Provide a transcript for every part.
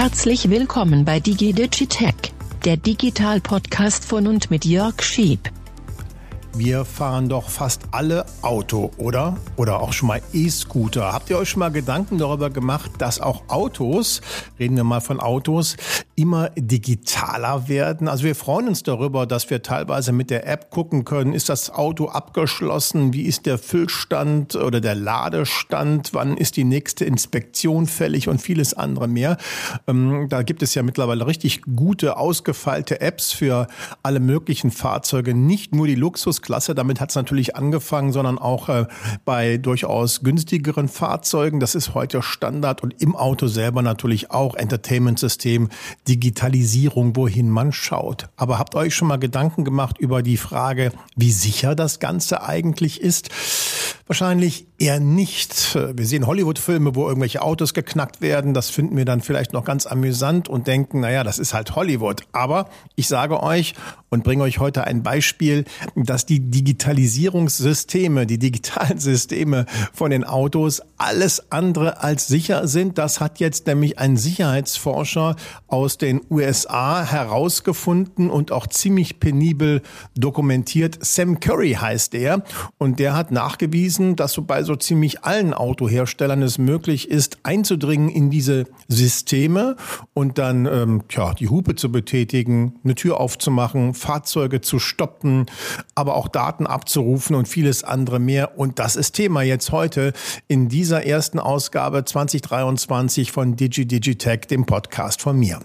Herzlich willkommen bei DigiDigitech, der Digital-Podcast von und mit Jörg Schieb. Wir fahren doch fast alle Auto, oder? Oder auch schon mal E-Scooter. Habt ihr euch schon mal Gedanken darüber gemacht, dass auch Autos, reden wir mal von Autos, immer digitaler werden? Also wir freuen uns darüber, dass wir teilweise mit der App gucken können, ist das Auto abgeschlossen? Wie ist der Füllstand oder der Ladestand? Wann ist die nächste Inspektion fällig und vieles andere mehr? Ähm, da gibt es ja mittlerweile richtig gute, ausgefeilte Apps für alle möglichen Fahrzeuge, nicht nur die Luxus Klasse. Damit hat es natürlich angefangen, sondern auch äh, bei durchaus günstigeren Fahrzeugen. Das ist heute Standard und im Auto selber natürlich auch Entertainment-System, Digitalisierung, wohin man schaut. Aber habt euch schon mal Gedanken gemacht über die Frage, wie sicher das Ganze eigentlich ist? Wahrscheinlich eher nicht. Wir sehen Hollywood-Filme, wo irgendwelche Autos geknackt werden. Das finden wir dann vielleicht noch ganz amüsant und denken, naja, das ist halt Hollywood. Aber ich sage euch und bringe euch heute ein Beispiel, dass die Digitalisierungssysteme, die digitalen Systeme von den Autos alles andere als sicher sind. Das hat jetzt nämlich ein Sicherheitsforscher aus den USA herausgefunden und auch ziemlich penibel dokumentiert. Sam Curry heißt er und der hat nachgewiesen, dass so bei so ziemlich allen Autoherstellern es möglich ist, einzudringen in diese Systeme und dann ähm, tja, die Hupe zu betätigen, eine Tür aufzumachen, Fahrzeuge zu stoppen, aber auch Daten abzurufen und vieles andere mehr. Und das ist Thema jetzt heute in dieser ersten Ausgabe 2023 von DigiDigitech, dem Podcast von mir.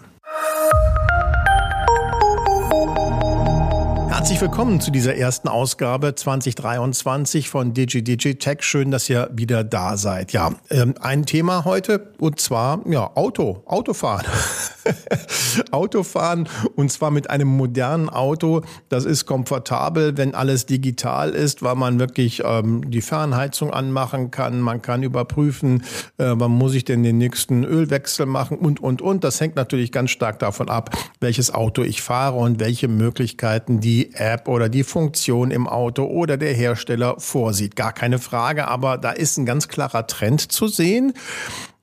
Herzlich willkommen zu dieser ersten Ausgabe 2023 von DigiDigitech. Schön, dass ihr wieder da seid. Ja, ähm, ein Thema heute und zwar ja Auto, Autofahren. Autofahren und zwar mit einem modernen Auto. Das ist komfortabel, wenn alles digital ist, weil man wirklich ähm, die Fernheizung anmachen kann. Man kann überprüfen, äh, wann muss ich denn den nächsten Ölwechsel machen und, und, und. Das hängt natürlich ganz stark davon ab, welches Auto ich fahre und welche Möglichkeiten die App oder die Funktion im Auto oder der Hersteller vorsieht. Gar keine Frage, aber da ist ein ganz klarer Trend zu sehen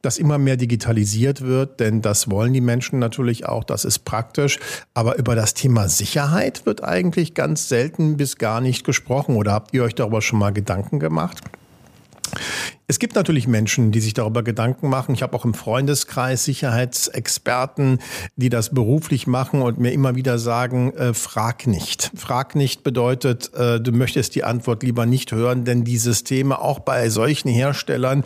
dass immer mehr digitalisiert wird, denn das wollen die Menschen natürlich auch, das ist praktisch. Aber über das Thema Sicherheit wird eigentlich ganz selten bis gar nicht gesprochen. Oder habt ihr euch darüber schon mal Gedanken gemacht? Es gibt natürlich Menschen, die sich darüber Gedanken machen. Ich habe auch im Freundeskreis Sicherheitsexperten, die das beruflich machen und mir immer wieder sagen, äh, frag nicht. Frag nicht bedeutet, äh, du möchtest die Antwort lieber nicht hören, denn die Systeme auch bei solchen Herstellern,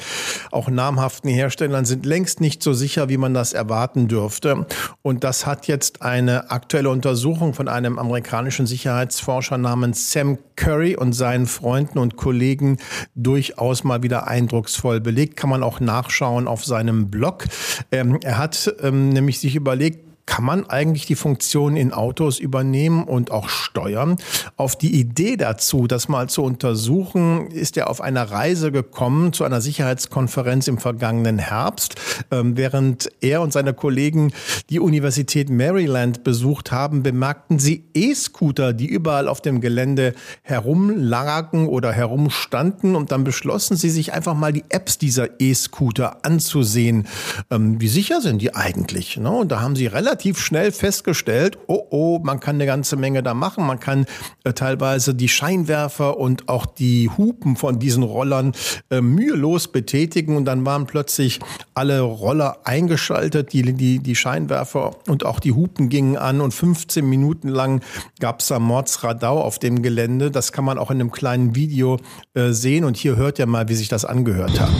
auch namhaften Herstellern, sind längst nicht so sicher, wie man das erwarten dürfte. Und das hat jetzt eine aktuelle Untersuchung von einem amerikanischen Sicherheitsforscher namens Sam Curry und seinen Freunden und Kollegen durchaus mal wieder Eindruck eindrucksvoll belegt. Kann man auch nachschauen auf seinem Blog. Ähm, er hat ähm, nämlich sich überlegt, kann man eigentlich die Funktion in Autos übernehmen und auch steuern. Auf die Idee dazu, das mal zu untersuchen, ist er auf einer Reise gekommen zu einer Sicherheitskonferenz im vergangenen Herbst, ähm, während er und seine Kollegen die Universität Maryland besucht haben, bemerkten sie E-Scooter, die überall auf dem Gelände herumlagen oder herumstanden und dann beschlossen sie sich einfach mal die Apps dieser E-Scooter anzusehen. Ähm, wie sicher sind die eigentlich? Ne? Und da haben sie relativ relativ schnell festgestellt, oh oh, man kann eine ganze Menge da machen. Man kann äh, teilweise die Scheinwerfer und auch die Hupen von diesen Rollern äh, mühelos betätigen und dann waren plötzlich alle Roller eingeschaltet, die, die, die Scheinwerfer und auch die Hupen gingen an und 15 Minuten lang gab es da Mordsradau auf dem Gelände. Das kann man auch in einem kleinen Video äh, sehen und hier hört ihr mal, wie sich das angehört hat.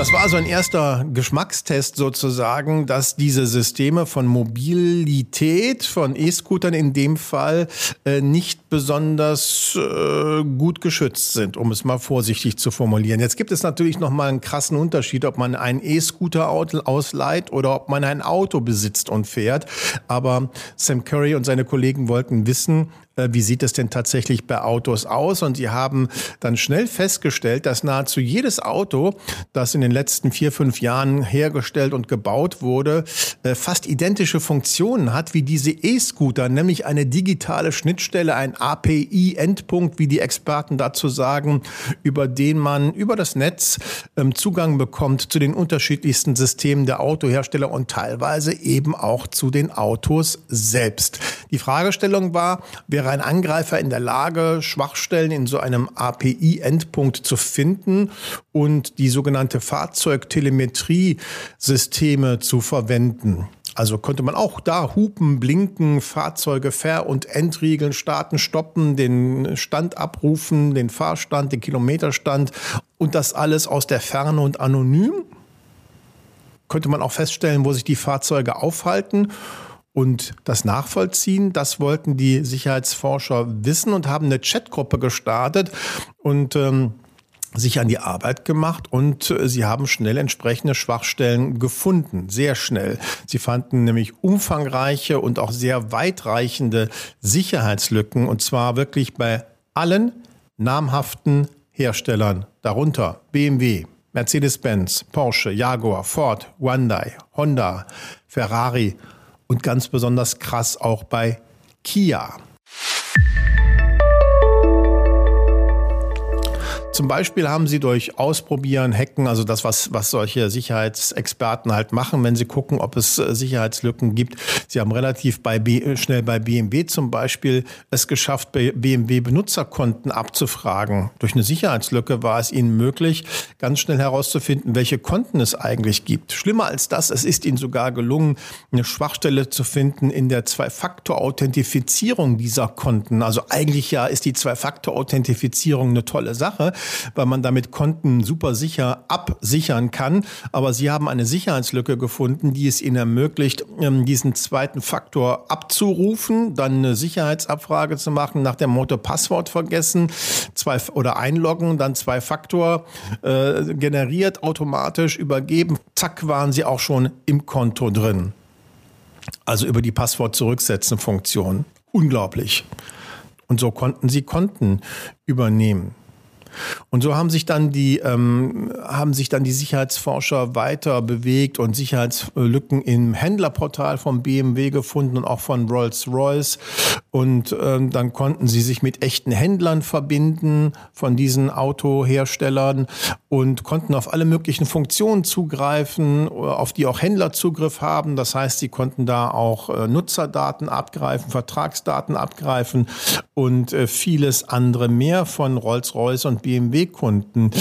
Das war so ein erster Geschmackstest sozusagen, dass diese Systeme von Mobilität, von E-Scootern in dem Fall, äh, nicht besonders äh, gut geschützt sind, um es mal vorsichtig zu formulieren. Jetzt gibt es natürlich noch mal einen krassen Unterschied, ob man einen E-Scooter ausleiht oder ob man ein Auto besitzt und fährt. Aber Sam Curry und seine Kollegen wollten wissen, wie sieht es denn tatsächlich bei Autos aus? Und sie haben dann schnell festgestellt, dass nahezu jedes Auto, das in den letzten vier, fünf Jahren hergestellt und gebaut wurde, äh, fast identische Funktionen hat wie diese E-Scooter, nämlich eine digitale Schnittstelle, ein API-Endpunkt, wie die Experten dazu sagen, über den man über das Netz ähm, Zugang bekommt zu den unterschiedlichsten Systemen der Autohersteller und teilweise eben auch zu den Autos selbst. Die Fragestellung war, wäre ein Angreifer in der Lage, Schwachstellen in so einem API-Endpunkt zu finden und die sogenannte Fahrzeugtelemetrie-Systeme zu verwenden? Also konnte man auch da hupen, blinken, Fahrzeuge ver- und entriegeln, starten, stoppen, den Stand abrufen, den Fahrstand, den Kilometerstand und das alles aus der Ferne und anonym. Könnte man auch feststellen, wo sich die Fahrzeuge aufhalten und das nachvollziehen. Das wollten die Sicherheitsforscher wissen und haben eine Chatgruppe gestartet und ähm, sich an die Arbeit gemacht und äh, sie haben schnell entsprechende Schwachstellen gefunden, sehr schnell. Sie fanden nämlich umfangreiche und auch sehr weitreichende Sicherheitslücken und zwar wirklich bei allen namhaften Herstellern, darunter BMW, Mercedes-Benz, Porsche, Jaguar, Ford, Hyundai, Honda, Ferrari und ganz besonders krass auch bei Kia. Zum Beispiel haben sie durch Ausprobieren, Hacken, also das, was, was solche Sicherheitsexperten halt machen, wenn sie gucken, ob es äh, Sicherheitslücken gibt. Sie haben relativ bei äh, schnell bei BMW zum Beispiel es geschafft, BMW Benutzerkonten abzufragen. Durch eine Sicherheitslücke war es ihnen möglich, ganz schnell herauszufinden, welche Konten es eigentlich gibt. Schlimmer als das, es ist ihnen sogar gelungen, eine Schwachstelle zu finden in der Zwei-Faktor-Authentifizierung dieser Konten. Also eigentlich ja ist die Zwei-Faktor-Authentifizierung eine tolle Sache weil man damit Konten super sicher absichern kann. Aber sie haben eine Sicherheitslücke gefunden, die es ihnen ermöglicht, ähm, diesen zweiten Faktor abzurufen, dann eine Sicherheitsabfrage zu machen, nach dem Motto Passwort vergessen, zwei oder einloggen, dann zwei Faktor äh, generiert, automatisch übergeben. Zack, waren sie auch schon im Konto drin. Also über die Passwort zurücksetzen Funktion. Unglaublich. Und so konnten sie Konten übernehmen. Und so haben sich dann die, ähm, haben sich dann die Sicherheitsforscher weiter bewegt und Sicherheitslücken im Händlerportal von BMW gefunden und auch von Rolls-Royce. Und ähm, dann konnten sie sich mit echten Händlern verbinden von diesen Autoherstellern und konnten auf alle möglichen Funktionen zugreifen, auf die auch Händler Zugriff haben. Das heißt, sie konnten da auch äh, Nutzerdaten abgreifen, Vertragsdaten abgreifen und äh, vieles andere mehr von Rolls-Royce und BMW-Kunden.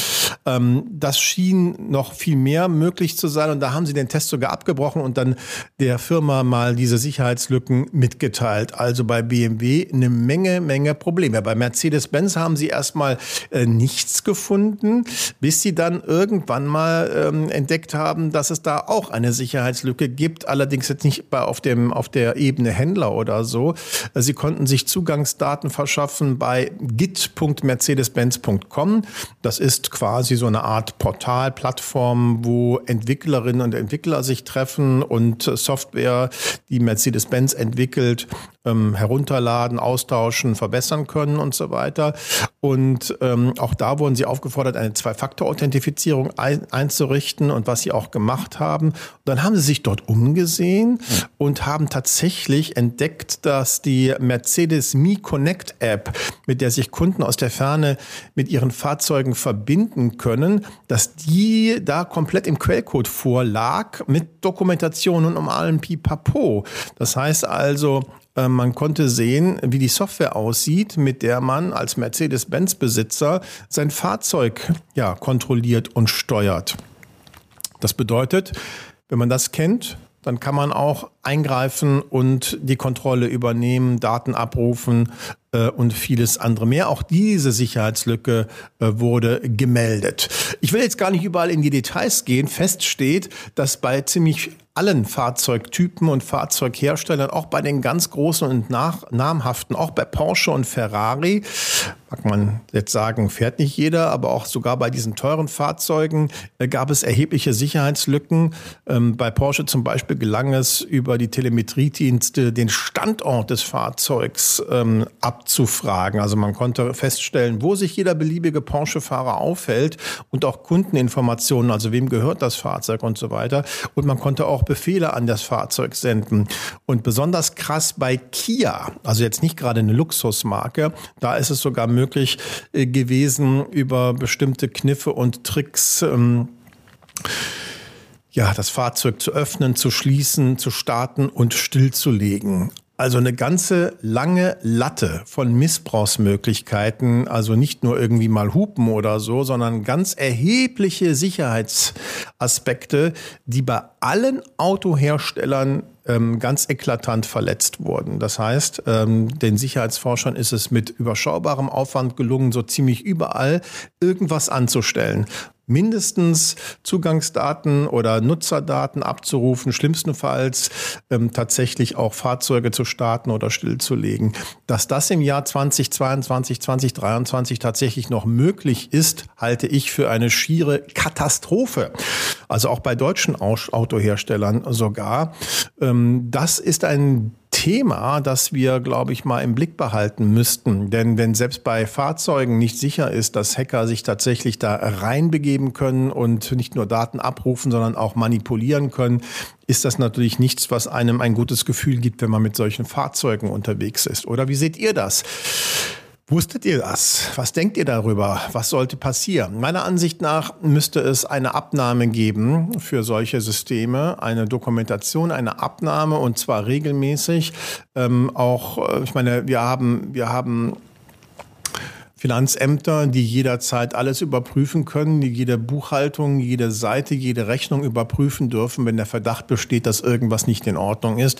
Ähm, das schien noch viel mehr möglich zu sein und da haben sie den Test sogar abgebrochen und dann der Firma mal diese Sicherheitslücken mitgeteilt. Also bei BMW eine Menge, Menge Probleme. Bei Mercedes-Benz haben sie erstmal äh, nichts gefunden, bis sie dann irgendwann mal ähm, entdeckt haben, dass es da auch eine Sicherheitslücke gibt, allerdings jetzt nicht bei, auf, dem, auf der Ebene Händler oder so. Sie konnten sich Zugangsdaten verschaffen bei git.mercedes-benz.com. Das ist quasi so eine Art Portalplattform, wo Entwicklerinnen und Entwickler sich treffen und Software, die Mercedes-Benz entwickelt, ähm, herunterladen, austauschen, verbessern können und so weiter. Und ähm, auch da wurden sie aufgefordert, eine Zwei-Faktor-Authentifizierung ein, einzurichten und was sie auch gemacht haben. Und dann haben sie sich dort umgesehen und haben tatsächlich entdeckt, dass die Mercedes Me Connect App, mit der sich Kunden aus der Ferne mit ihren Fahrzeugen verbinden können, dass die da komplett im Quellcode vorlag mit Dokumentation und um allen Pipapo. Das heißt also, man konnte sehen, wie die Software aussieht, mit der man als Mercedes-Benz-Besitzer sein Fahrzeug ja, kontrolliert und steuert. Das bedeutet, wenn man das kennt, dann kann man auch eingreifen und die Kontrolle übernehmen, Daten abrufen äh, und vieles andere mehr. Auch diese Sicherheitslücke äh, wurde gemeldet. Ich will jetzt gar nicht überall in die Details gehen. Fest steht, dass bei ziemlich allen Fahrzeugtypen und Fahrzeugherstellern, auch bei den ganz großen und nach, namhaften, auch bei Porsche und Ferrari, mag man jetzt sagen, fährt nicht jeder, aber auch sogar bei diesen teuren Fahrzeugen äh, gab es erhebliche Sicherheitslücken. Ähm, bei Porsche zum Beispiel gelang es über die Telemetriedienste den Standort des Fahrzeugs ähm, abzufragen. Also man konnte feststellen, wo sich jeder beliebige Porsche-Fahrer aufhält und auch Kundeninformationen, also wem gehört das Fahrzeug und so weiter. Und man konnte auch Befehle an das Fahrzeug senden. Und besonders krass bei Kia, also jetzt nicht gerade eine Luxusmarke, da ist es sogar möglich äh, gewesen, über bestimmte Kniffe und Tricks ähm, ja, das Fahrzeug zu öffnen, zu schließen, zu starten und stillzulegen. Also eine ganze lange Latte von Missbrauchsmöglichkeiten, also nicht nur irgendwie mal hupen oder so, sondern ganz erhebliche Sicherheitsaspekte, die bei allen Autoherstellern ähm, ganz eklatant verletzt wurden. Das heißt, ähm, den Sicherheitsforschern ist es mit überschaubarem Aufwand gelungen, so ziemlich überall irgendwas anzustellen mindestens Zugangsdaten oder Nutzerdaten abzurufen, schlimmstenfalls ähm, tatsächlich auch Fahrzeuge zu starten oder stillzulegen. Dass das im Jahr 2022, 2023 tatsächlich noch möglich ist, halte ich für eine schiere Katastrophe. Also auch bei deutschen Autoherstellern sogar. Ähm, das ist ein Thema, das wir, glaube ich, mal im Blick behalten müssten. Denn wenn selbst bei Fahrzeugen nicht sicher ist, dass Hacker sich tatsächlich da reinbegeben können und nicht nur Daten abrufen, sondern auch manipulieren können, ist das natürlich nichts, was einem ein gutes Gefühl gibt, wenn man mit solchen Fahrzeugen unterwegs ist. Oder wie seht ihr das? Wusstet ihr das? Was denkt ihr darüber? Was sollte passieren? Meiner Ansicht nach müsste es eine Abnahme geben für solche Systeme, eine Dokumentation, eine Abnahme und zwar regelmäßig. Ähm, auch, äh, ich meine, wir haben, wir haben Finanzämter, die jederzeit alles überprüfen können, die jede Buchhaltung, jede Seite, jede Rechnung überprüfen dürfen, wenn der Verdacht besteht, dass irgendwas nicht in Ordnung ist.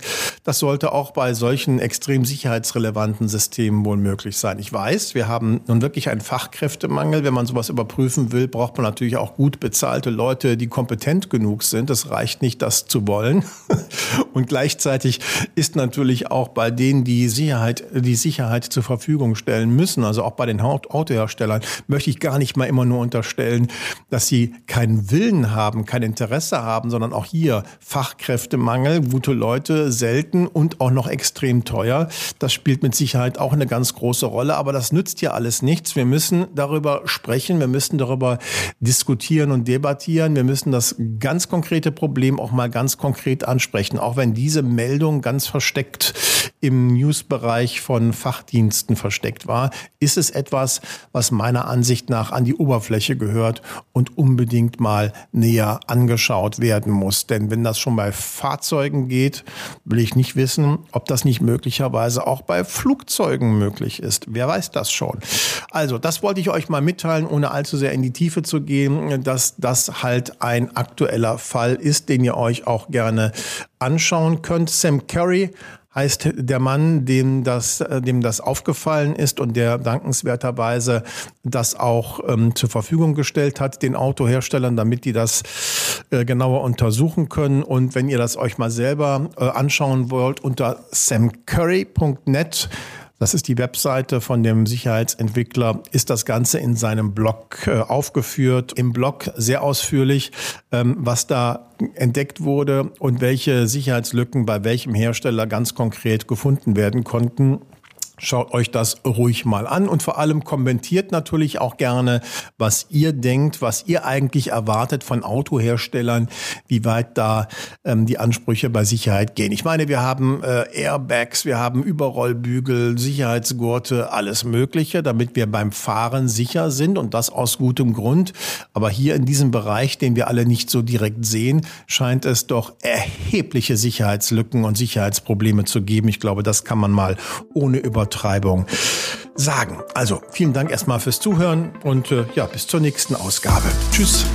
Das sollte auch bei solchen extrem sicherheitsrelevanten Systemen wohl möglich sein. Ich weiß, wir haben nun wirklich einen Fachkräftemangel. Wenn man sowas überprüfen will, braucht man natürlich auch gut bezahlte Leute, die kompetent genug sind. Es reicht nicht, das zu wollen. Und gleichzeitig ist natürlich auch bei denen, die Sicherheit, die Sicherheit zur Verfügung stellen müssen, also auch bei den Autoherstellern möchte ich gar nicht mal immer nur unterstellen, dass sie keinen Willen haben, kein Interesse haben, sondern auch hier Fachkräftemangel, gute Leute selten und auch noch extrem teuer. Das spielt mit Sicherheit auch eine ganz große Rolle, aber das nützt ja alles nichts. Wir müssen darüber sprechen, wir müssen darüber diskutieren und debattieren. Wir müssen das ganz konkrete Problem auch mal ganz konkret ansprechen, auch wenn diese Meldung ganz versteckt im Newsbereich von Fachdiensten versteckt war, ist es etwas, was meiner Ansicht nach an die Oberfläche gehört und unbedingt mal näher angeschaut werden muss. Denn wenn das schon bei Fahrzeugen geht, will ich nicht wissen, ob das nicht möglicherweise auch bei Flugzeugen möglich ist. Wer weiß das schon? Also, das wollte ich euch mal mitteilen, ohne allzu sehr in die Tiefe zu gehen, dass das halt ein aktueller Fall ist, den ihr euch auch gerne anschauen könnt. Sam Curry heißt der Mann, dem das, dem das aufgefallen ist und der dankenswerterweise das auch ähm, zur Verfügung gestellt hat, den Autoherstellern, damit die das äh, genauer untersuchen können. Und wenn ihr das euch mal selber äh, anschauen wollt, unter samcurry.net das ist die Webseite von dem Sicherheitsentwickler. Ist das Ganze in seinem Blog äh, aufgeführt. Im Blog sehr ausführlich, ähm, was da entdeckt wurde und welche Sicherheitslücken bei welchem Hersteller ganz konkret gefunden werden konnten. Schaut euch das ruhig mal an und vor allem kommentiert natürlich auch gerne, was ihr denkt, was ihr eigentlich erwartet von Autoherstellern, wie weit da ähm, die Ansprüche bei Sicherheit gehen. Ich meine, wir haben äh, Airbags, wir haben Überrollbügel, Sicherheitsgurte, alles Mögliche, damit wir beim Fahren sicher sind und das aus gutem Grund. Aber hier in diesem Bereich, den wir alle nicht so direkt sehen, scheint es doch erhebliche Sicherheitslücken und Sicherheitsprobleme zu geben. Ich glaube, das kann man mal ohne über Übertreibung sagen. Also vielen Dank erstmal fürs Zuhören und äh, ja, bis zur nächsten Ausgabe. Tschüss.